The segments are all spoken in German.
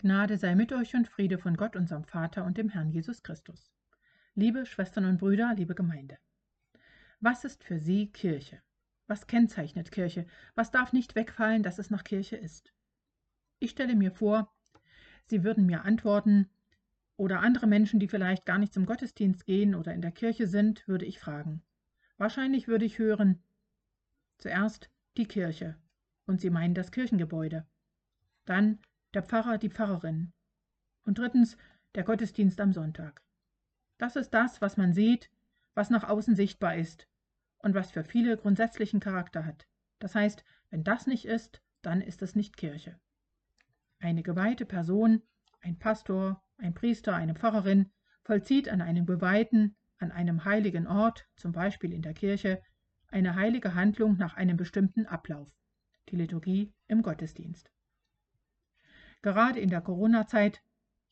Gnade sei mit euch und Friede von Gott, unserem Vater und dem Herrn Jesus Christus. Liebe Schwestern und Brüder, liebe Gemeinde. Was ist für Sie Kirche? Was kennzeichnet Kirche? Was darf nicht wegfallen, dass es noch Kirche ist? Ich stelle mir vor, Sie würden mir antworten, oder andere Menschen, die vielleicht gar nicht zum Gottesdienst gehen oder in der Kirche sind, würde ich fragen. Wahrscheinlich würde ich hören, zuerst die Kirche, und Sie meinen das Kirchengebäude. Dann der Pfarrer, die Pfarrerin. Und drittens der Gottesdienst am Sonntag. Das ist das, was man sieht, was nach außen sichtbar ist und was für viele grundsätzlichen Charakter hat. Das heißt, wenn das nicht ist, dann ist es nicht Kirche. Eine geweihte Person, ein Pastor, ein Priester, eine Pfarrerin, vollzieht an einem geweihten, an einem heiligen Ort, zum Beispiel in der Kirche, eine heilige Handlung nach einem bestimmten Ablauf, die Liturgie im Gottesdienst. Gerade in der Corona-Zeit,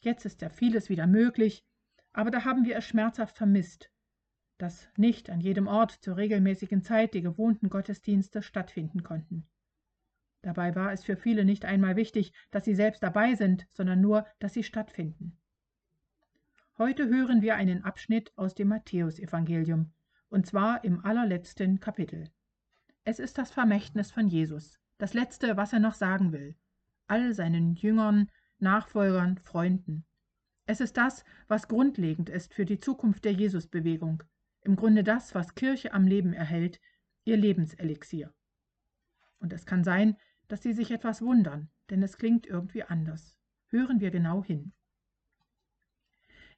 jetzt ist ja vieles wieder möglich, aber da haben wir es schmerzhaft vermisst, dass nicht an jedem Ort zur regelmäßigen Zeit die gewohnten Gottesdienste stattfinden konnten. Dabei war es für viele nicht einmal wichtig, dass sie selbst dabei sind, sondern nur, dass sie stattfinden. Heute hören wir einen Abschnitt aus dem Matthäusevangelium, und zwar im allerletzten Kapitel. Es ist das Vermächtnis von Jesus, das letzte, was er noch sagen will all seinen Jüngern, Nachfolgern, Freunden. Es ist das, was grundlegend ist für die Zukunft der Jesusbewegung, im Grunde das, was Kirche am Leben erhält, ihr Lebenselixier. Und es kann sein, dass Sie sich etwas wundern, denn es klingt irgendwie anders. Hören wir genau hin.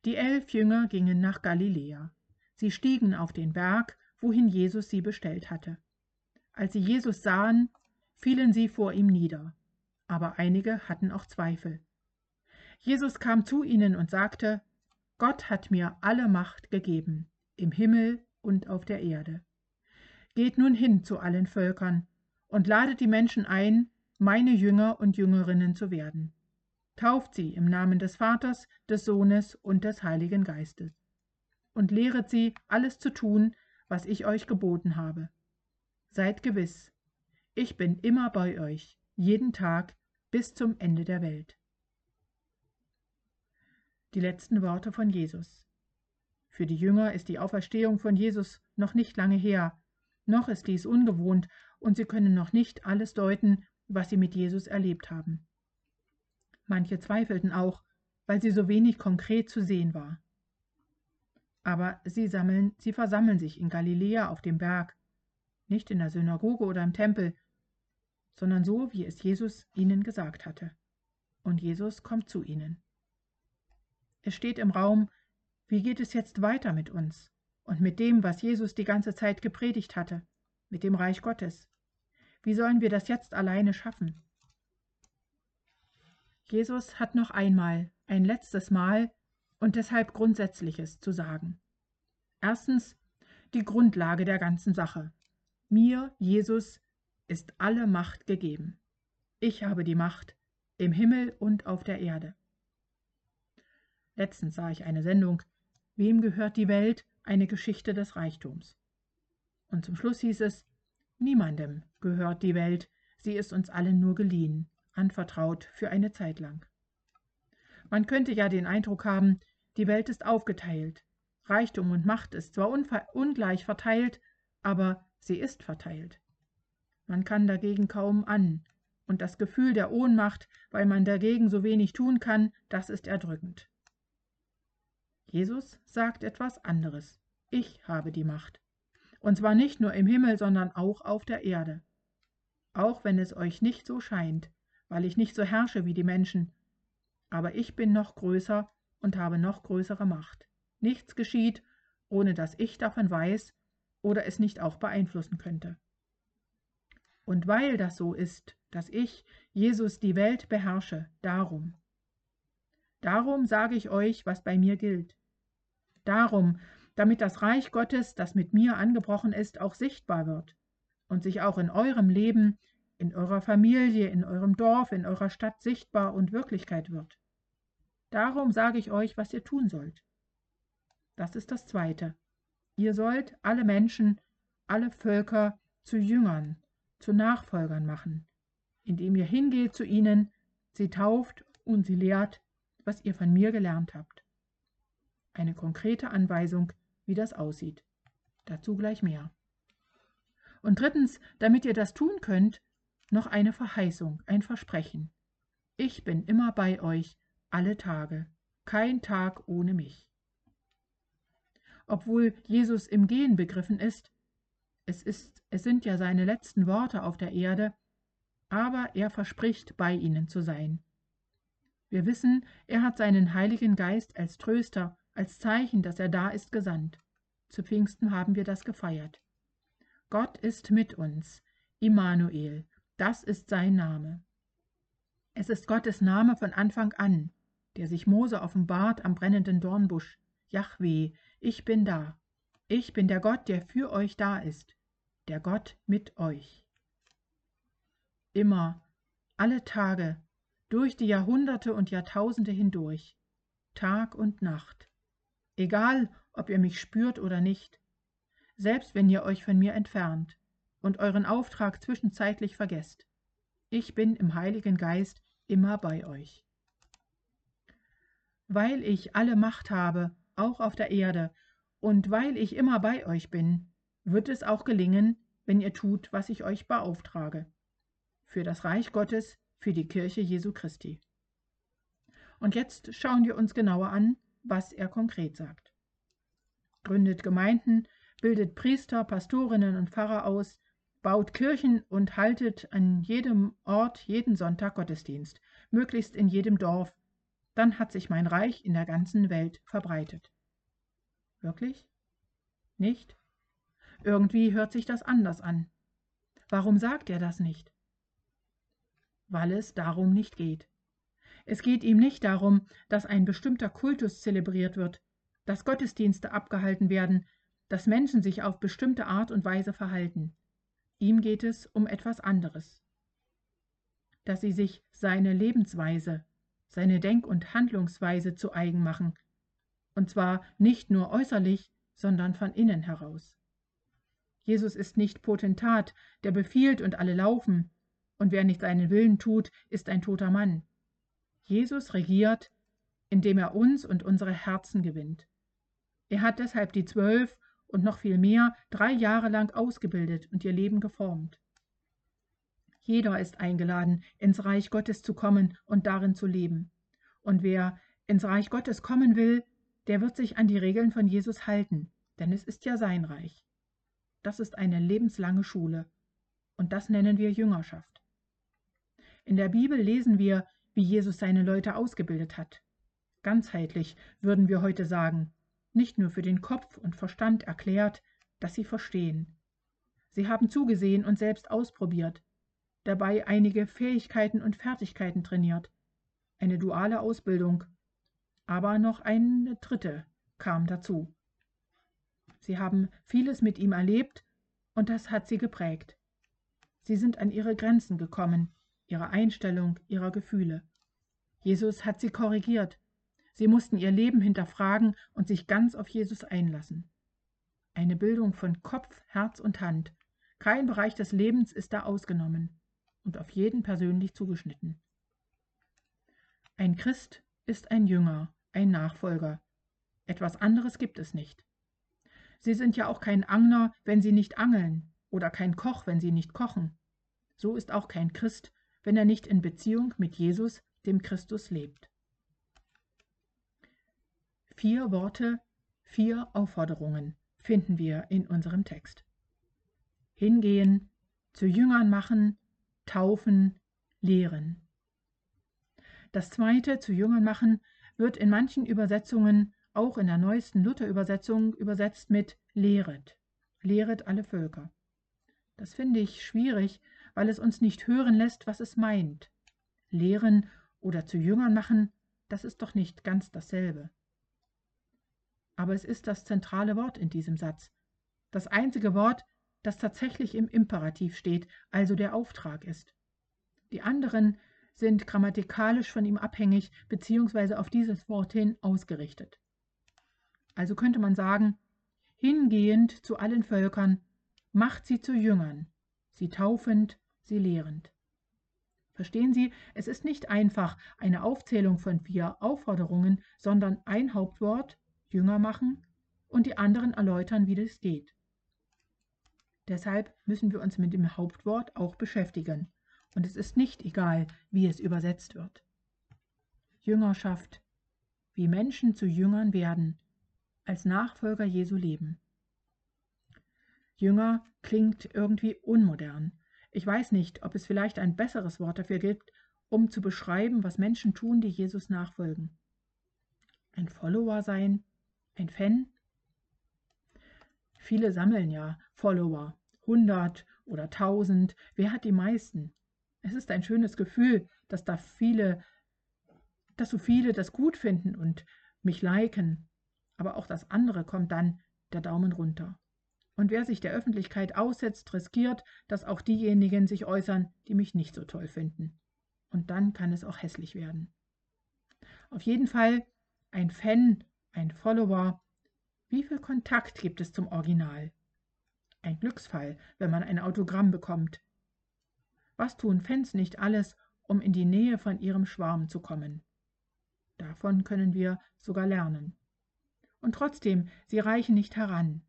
Die elf Jünger gingen nach Galiläa. Sie stiegen auf den Berg, wohin Jesus sie bestellt hatte. Als sie Jesus sahen, fielen sie vor ihm nieder aber einige hatten auch Zweifel. Jesus kam zu ihnen und sagte, Gott hat mir alle Macht gegeben, im Himmel und auf der Erde. Geht nun hin zu allen Völkern und ladet die Menschen ein, meine Jünger und Jüngerinnen zu werden. Tauft sie im Namen des Vaters, des Sohnes und des Heiligen Geistes. Und lehret sie, alles zu tun, was ich euch geboten habe. Seid gewiss, ich bin immer bei euch, jeden Tag bis zum Ende der Welt. Die letzten Worte von Jesus. Für die Jünger ist die Auferstehung von Jesus noch nicht lange her, noch ist dies ungewohnt und sie können noch nicht alles deuten, was sie mit Jesus erlebt haben. Manche zweifelten auch, weil sie so wenig konkret zu sehen war. Aber sie sammeln, sie versammeln sich in Galiläa auf dem Berg, nicht in der Synagoge oder im Tempel, sondern so, wie es Jesus ihnen gesagt hatte. Und Jesus kommt zu ihnen. Es steht im Raum, wie geht es jetzt weiter mit uns und mit dem, was Jesus die ganze Zeit gepredigt hatte, mit dem Reich Gottes? Wie sollen wir das jetzt alleine schaffen? Jesus hat noch einmal, ein letztes Mal und deshalb Grundsätzliches zu sagen. Erstens die Grundlage der ganzen Sache. Mir, Jesus, ist alle Macht gegeben. Ich habe die Macht im Himmel und auf der Erde. Letztens sah ich eine Sendung, Wem gehört die Welt? Eine Geschichte des Reichtums. Und zum Schluss hieß es, Niemandem gehört die Welt, sie ist uns allen nur geliehen, anvertraut für eine Zeit lang. Man könnte ja den Eindruck haben, die Welt ist aufgeteilt. Reichtum und Macht ist zwar ungleich verteilt, aber sie ist verteilt. Man kann dagegen kaum an, und das Gefühl der Ohnmacht, weil man dagegen so wenig tun kann, das ist erdrückend. Jesus sagt etwas anderes. Ich habe die Macht. Und zwar nicht nur im Himmel, sondern auch auf der Erde. Auch wenn es euch nicht so scheint, weil ich nicht so herrsche wie die Menschen. Aber ich bin noch größer und habe noch größere Macht. Nichts geschieht, ohne dass ich davon weiß oder es nicht auch beeinflussen könnte. Und weil das so ist, dass ich, Jesus, die Welt beherrsche, darum. Darum sage ich euch, was bei mir gilt. Darum, damit das Reich Gottes, das mit mir angebrochen ist, auch sichtbar wird und sich auch in eurem Leben, in eurer Familie, in eurem Dorf, in eurer Stadt sichtbar und Wirklichkeit wird. Darum sage ich euch, was ihr tun sollt. Das ist das Zweite. Ihr sollt alle Menschen, alle Völker zu Jüngern zu Nachfolgern machen, indem ihr hingeht zu ihnen, sie tauft und sie lehrt, was ihr von mir gelernt habt. Eine konkrete Anweisung, wie das aussieht. Dazu gleich mehr. Und drittens, damit ihr das tun könnt, noch eine Verheißung, ein Versprechen. Ich bin immer bei euch, alle Tage, kein Tag ohne mich. Obwohl Jesus im Gehen begriffen ist, es, ist, es sind ja seine letzten Worte auf der Erde, aber er verspricht, bei ihnen zu sein. Wir wissen, er hat seinen Heiligen Geist als Tröster, als Zeichen, dass er da ist, gesandt. Zu Pfingsten haben wir das gefeiert. Gott ist mit uns, Immanuel, das ist sein Name. Es ist Gottes Name von Anfang an, der sich Mose offenbart am brennenden Dornbusch. Jahweh, ich bin da. Ich bin der Gott, der für euch da ist, der Gott mit euch. Immer, alle Tage, durch die Jahrhunderte und Jahrtausende hindurch, Tag und Nacht. Egal, ob ihr mich spürt oder nicht, selbst wenn ihr euch von mir entfernt und euren Auftrag zwischenzeitlich vergesst. Ich bin im Heiligen Geist immer bei euch. Weil ich alle Macht habe, auch auf der Erde, und weil ich immer bei euch bin, wird es auch gelingen, wenn ihr tut, was ich euch beauftrage. Für das Reich Gottes, für die Kirche Jesu Christi. Und jetzt schauen wir uns genauer an, was er konkret sagt. Gründet Gemeinden, bildet Priester, Pastorinnen und Pfarrer aus, baut Kirchen und haltet an jedem Ort jeden Sonntag Gottesdienst, möglichst in jedem Dorf, dann hat sich mein Reich in der ganzen Welt verbreitet. Wirklich? Nicht? Irgendwie hört sich das anders an. Warum sagt er das nicht? Weil es darum nicht geht. Es geht ihm nicht darum, dass ein bestimmter Kultus zelebriert wird, dass Gottesdienste abgehalten werden, dass Menschen sich auf bestimmte Art und Weise verhalten. Ihm geht es um etwas anderes. Dass sie sich seine Lebensweise, seine Denk- und Handlungsweise zu eigen machen, und zwar nicht nur äußerlich, sondern von innen heraus. Jesus ist nicht Potentat, der befiehlt und alle laufen, und wer nicht seinen Willen tut, ist ein toter Mann. Jesus regiert, indem er uns und unsere Herzen gewinnt. Er hat deshalb die Zwölf und noch viel mehr drei Jahre lang ausgebildet und ihr Leben geformt. Jeder ist eingeladen, ins Reich Gottes zu kommen und darin zu leben. Und wer ins Reich Gottes kommen will, der wird sich an die Regeln von Jesus halten, denn es ist ja sein Reich. Das ist eine lebenslange Schule, und das nennen wir Jüngerschaft. In der Bibel lesen wir, wie Jesus seine Leute ausgebildet hat. Ganzheitlich würden wir heute sagen, nicht nur für den Kopf und Verstand erklärt, dass sie verstehen. Sie haben zugesehen und selbst ausprobiert, dabei einige Fähigkeiten und Fertigkeiten trainiert, eine duale Ausbildung aber noch eine dritte kam dazu. Sie haben vieles mit ihm erlebt und das hat sie geprägt. Sie sind an ihre Grenzen gekommen, ihre Einstellung, ihrer Gefühle. Jesus hat sie korrigiert. Sie mussten ihr Leben hinterfragen und sich ganz auf Jesus einlassen. Eine Bildung von Kopf, Herz und Hand. Kein Bereich des Lebens ist da ausgenommen und auf jeden persönlich zugeschnitten. Ein Christ ist ein Jünger, ein Nachfolger. Etwas anderes gibt es nicht. Sie sind ja auch kein Angler, wenn sie nicht angeln, oder kein Koch, wenn sie nicht kochen. So ist auch kein Christ, wenn er nicht in Beziehung mit Jesus, dem Christus, lebt. Vier Worte, vier Aufforderungen finden wir in unserem Text. Hingehen, zu Jüngern machen, taufen, lehren. Das zweite, zu Jüngern machen, wird in manchen Übersetzungen, auch in der neuesten Luther-Übersetzung, übersetzt mit lehret. Lehret alle Völker. Das finde ich schwierig, weil es uns nicht hören lässt, was es meint. Lehren oder zu Jüngern machen, das ist doch nicht ganz dasselbe. Aber es ist das zentrale Wort in diesem Satz. Das einzige Wort, das tatsächlich im Imperativ steht, also der Auftrag ist. Die anderen sind grammatikalisch von ihm abhängig bzw. auf dieses Wort hin ausgerichtet. Also könnte man sagen, hingehend zu allen Völkern, macht sie zu Jüngern, sie taufend, sie lehrend. Verstehen Sie, es ist nicht einfach eine Aufzählung von vier Aufforderungen, sondern ein Hauptwort, Jünger machen, und die anderen erläutern, wie das geht. Deshalb müssen wir uns mit dem Hauptwort auch beschäftigen. Und es ist nicht egal, wie es übersetzt wird. Jüngerschaft, wie Menschen zu Jüngern werden, als Nachfolger Jesu leben. Jünger klingt irgendwie unmodern. Ich weiß nicht, ob es vielleicht ein besseres Wort dafür gibt, um zu beschreiben, was Menschen tun, die Jesus nachfolgen. Ein Follower sein, ein Fan. Viele sammeln ja Follower, 100 oder 1000. Wer hat die meisten? Es ist ein schönes Gefühl, dass da viele, dass so viele das gut finden und mich liken. Aber auch das andere kommt dann der Daumen runter. Und wer sich der Öffentlichkeit aussetzt, riskiert, dass auch diejenigen sich äußern, die mich nicht so toll finden. Und dann kann es auch hässlich werden. Auf jeden Fall ein Fan, ein Follower. Wie viel Kontakt gibt es zum Original? Ein Glücksfall, wenn man ein Autogramm bekommt. Was tun Fans nicht alles, um in die Nähe von ihrem Schwarm zu kommen? Davon können wir sogar lernen. Und trotzdem, sie reichen nicht heran.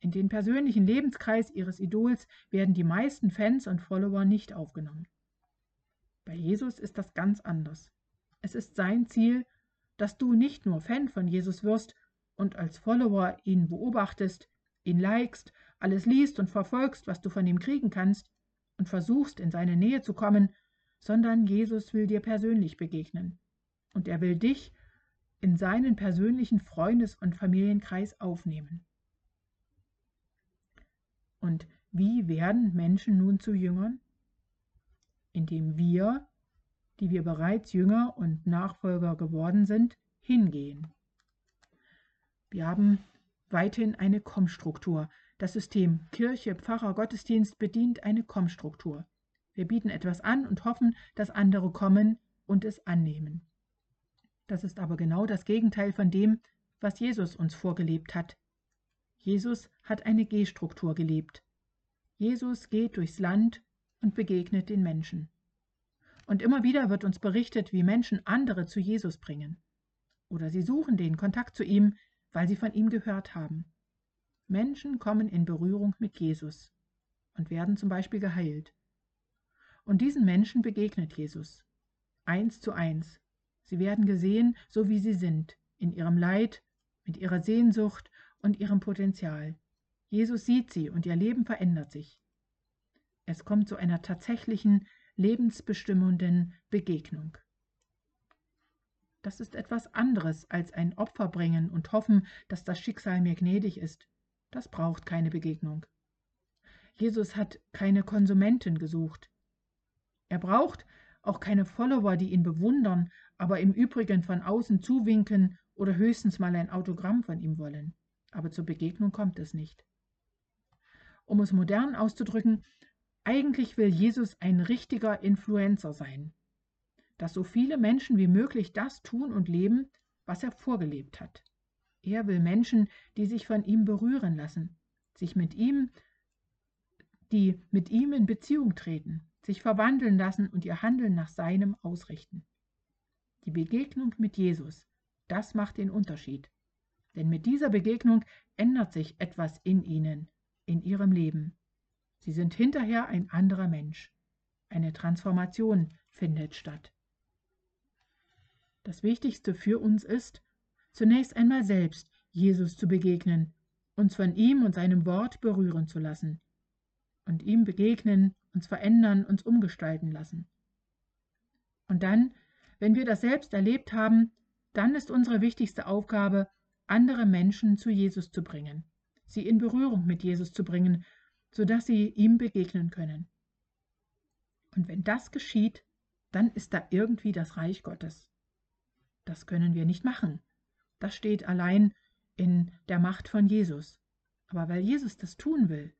In den persönlichen Lebenskreis ihres Idols werden die meisten Fans und Follower nicht aufgenommen. Bei Jesus ist das ganz anders. Es ist sein Ziel, dass du nicht nur Fan von Jesus wirst und als Follower ihn beobachtest, ihn likest, alles liest und verfolgst, was du von ihm kriegen kannst und versuchst, in seine Nähe zu kommen, sondern Jesus will dir persönlich begegnen. Und er will dich in seinen persönlichen Freundes- und Familienkreis aufnehmen. Und wie werden Menschen nun zu Jüngern? Indem wir, die wir bereits Jünger und Nachfolger geworden sind, hingehen. Wir haben weiterhin eine Kommstruktur. Das System Kirche, Pfarrer, Gottesdienst bedient eine Kommstruktur. Wir bieten etwas an und hoffen, dass andere kommen und es annehmen. Das ist aber genau das Gegenteil von dem, was Jesus uns vorgelebt hat. Jesus hat eine G-Struktur gelebt. Jesus geht durchs Land und begegnet den Menschen. Und immer wieder wird uns berichtet, wie Menschen andere zu Jesus bringen. Oder sie suchen den Kontakt zu ihm, weil sie von ihm gehört haben. Menschen kommen in Berührung mit Jesus und werden zum Beispiel geheilt. Und diesen Menschen begegnet Jesus. Eins zu eins. Sie werden gesehen, so wie sie sind, in ihrem Leid, mit ihrer Sehnsucht und ihrem Potenzial. Jesus sieht sie und ihr Leben verändert sich. Es kommt zu einer tatsächlichen, lebensbestimmenden Begegnung. Das ist etwas anderes als ein Opfer bringen und hoffen, dass das Schicksal mir gnädig ist. Das braucht keine Begegnung. Jesus hat keine Konsumenten gesucht. Er braucht auch keine Follower, die ihn bewundern, aber im Übrigen von außen zuwinken oder höchstens mal ein Autogramm von ihm wollen aber zur Begegnung kommt es nicht. Um es modern auszudrücken, eigentlich will Jesus ein richtiger Influencer sein, dass so viele Menschen wie möglich das tun und leben, was er vorgelebt hat. Er will Menschen, die sich von ihm berühren lassen, sich mit ihm, die mit ihm in Beziehung treten, sich verwandeln lassen und ihr Handeln nach seinem ausrichten. Die Begegnung mit Jesus, das macht den Unterschied. Denn mit dieser Begegnung ändert sich etwas in ihnen, in ihrem Leben. Sie sind hinterher ein anderer Mensch. Eine Transformation findet statt. Das Wichtigste für uns ist, zunächst einmal selbst Jesus zu begegnen, uns von ihm und seinem Wort berühren zu lassen und ihm begegnen, uns verändern, uns umgestalten lassen. Und dann, wenn wir das selbst erlebt haben, dann ist unsere wichtigste Aufgabe, andere Menschen zu Jesus zu bringen, sie in Berührung mit Jesus zu bringen, sodass sie ihm begegnen können. Und wenn das geschieht, dann ist da irgendwie das Reich Gottes. Das können wir nicht machen. Das steht allein in der Macht von Jesus. Aber weil Jesus das tun will,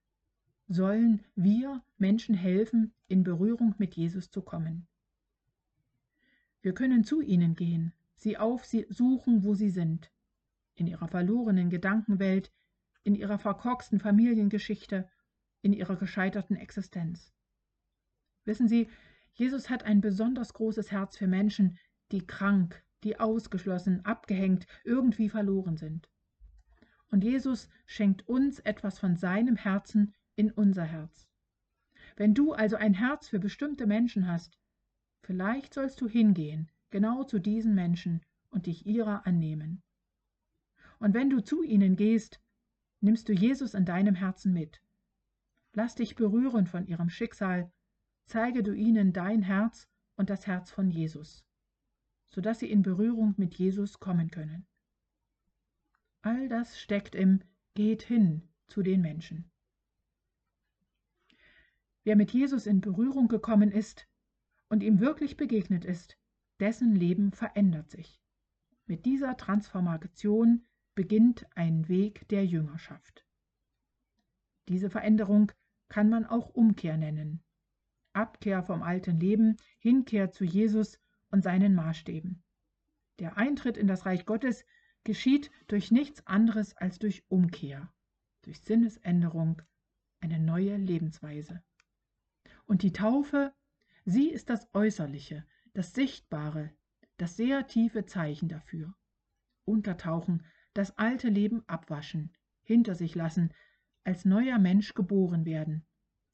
sollen wir Menschen helfen, in Berührung mit Jesus zu kommen. Wir können zu ihnen gehen, sie aufsuchen, wo sie sind, in ihrer verlorenen Gedankenwelt, in ihrer verkorksten Familiengeschichte, in ihrer gescheiterten Existenz. Wissen Sie, Jesus hat ein besonders großes Herz für Menschen, die krank, die ausgeschlossen, abgehängt, irgendwie verloren sind. Und Jesus schenkt uns etwas von seinem Herzen in unser Herz. Wenn du also ein Herz für bestimmte Menschen hast, vielleicht sollst du hingehen, genau zu diesen Menschen und dich ihrer annehmen. Und wenn du zu ihnen gehst, nimmst du Jesus in deinem Herzen mit. Lass dich berühren von ihrem Schicksal, zeige du ihnen dein Herz und das Herz von Jesus, sodass sie in Berührung mit Jesus kommen können. All das steckt im Geht hin zu den Menschen. Wer mit Jesus in Berührung gekommen ist und ihm wirklich begegnet ist, dessen Leben verändert sich. Mit dieser Transformation beginnt ein Weg der Jüngerschaft. Diese Veränderung kann man auch Umkehr nennen. Abkehr vom alten Leben, Hinkehr zu Jesus und seinen Maßstäben. Der Eintritt in das Reich Gottes geschieht durch nichts anderes als durch Umkehr, durch Sinnesänderung, eine neue Lebensweise. Und die Taufe, sie ist das Äußerliche, das Sichtbare, das sehr tiefe Zeichen dafür. Untertauchen, das alte Leben abwaschen, hinter sich lassen, als neuer Mensch geboren werden,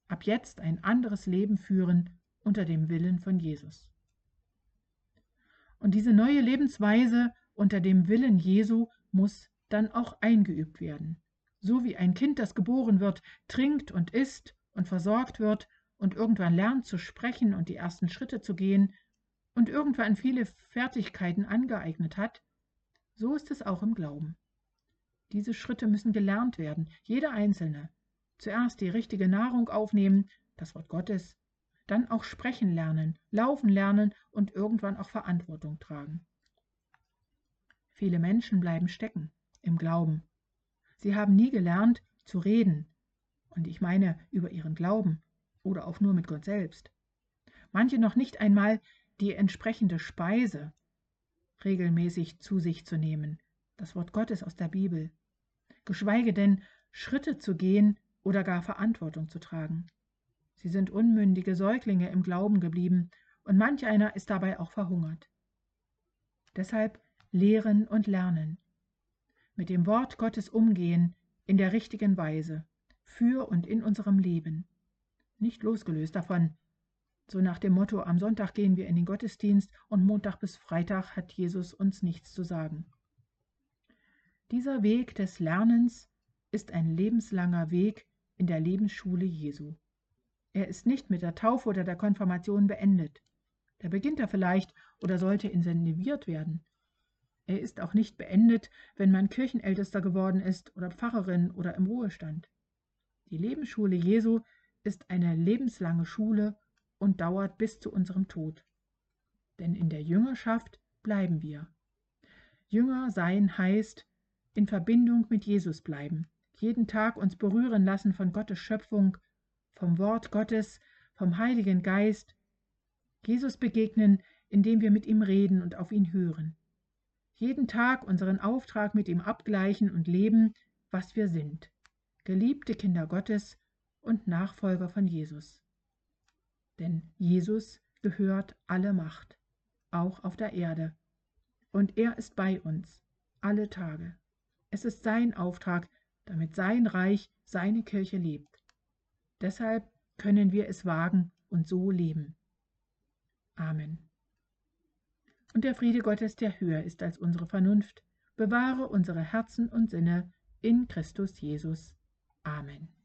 ab jetzt ein anderes Leben führen unter dem Willen von Jesus. Und diese neue Lebensweise unter dem Willen Jesu muss dann auch eingeübt werden. So wie ein Kind, das geboren wird, trinkt und isst und versorgt wird und irgendwann lernt zu sprechen und die ersten Schritte zu gehen und irgendwann viele Fertigkeiten angeeignet hat, so ist es auch im Glauben. Diese Schritte müssen gelernt werden, jeder einzelne. Zuerst die richtige Nahrung aufnehmen, das Wort Gottes, dann auch sprechen lernen, laufen lernen und irgendwann auch Verantwortung tragen. Viele Menschen bleiben stecken im Glauben. Sie haben nie gelernt zu reden, und ich meine über ihren Glauben oder auch nur mit Gott selbst. Manche noch nicht einmal die entsprechende Speise regelmäßig zu sich zu nehmen, das Wort Gottes aus der Bibel, geschweige denn Schritte zu gehen oder gar Verantwortung zu tragen. Sie sind unmündige Säuglinge im Glauben geblieben, und manch einer ist dabei auch verhungert. Deshalb lehren und lernen, mit dem Wort Gottes umgehen in der richtigen Weise, für und in unserem Leben, nicht losgelöst davon, so nach dem Motto, am Sonntag gehen wir in den Gottesdienst und Montag bis Freitag hat Jesus uns nichts zu sagen. Dieser Weg des Lernens ist ein lebenslanger Weg in der Lebensschule Jesu. Er ist nicht mit der Taufe oder der Konfirmation beendet. Da beginnt er vielleicht oder sollte intensiviert werden. Er ist auch nicht beendet, wenn man Kirchenältester geworden ist oder Pfarrerin oder im Ruhestand. Die Lebensschule Jesu ist eine lebenslange Schule und dauert bis zu unserem Tod. Denn in der Jüngerschaft bleiben wir. Jünger sein heißt, in Verbindung mit Jesus bleiben, jeden Tag uns berühren lassen von Gottes Schöpfung, vom Wort Gottes, vom Heiligen Geist, Jesus begegnen, indem wir mit ihm reden und auf ihn hören jeden Tag unseren Auftrag mit ihm abgleichen und leben, was wir sind, geliebte Kinder Gottes und Nachfolger von Jesus. Denn Jesus gehört alle Macht, auch auf der Erde, und er ist bei uns alle Tage. Es ist sein Auftrag, damit sein Reich, seine Kirche lebt. Deshalb können wir es wagen und so leben. Amen. Und der Friede Gottes, der höher ist als unsere Vernunft, bewahre unsere Herzen und Sinne in Christus Jesus. Amen.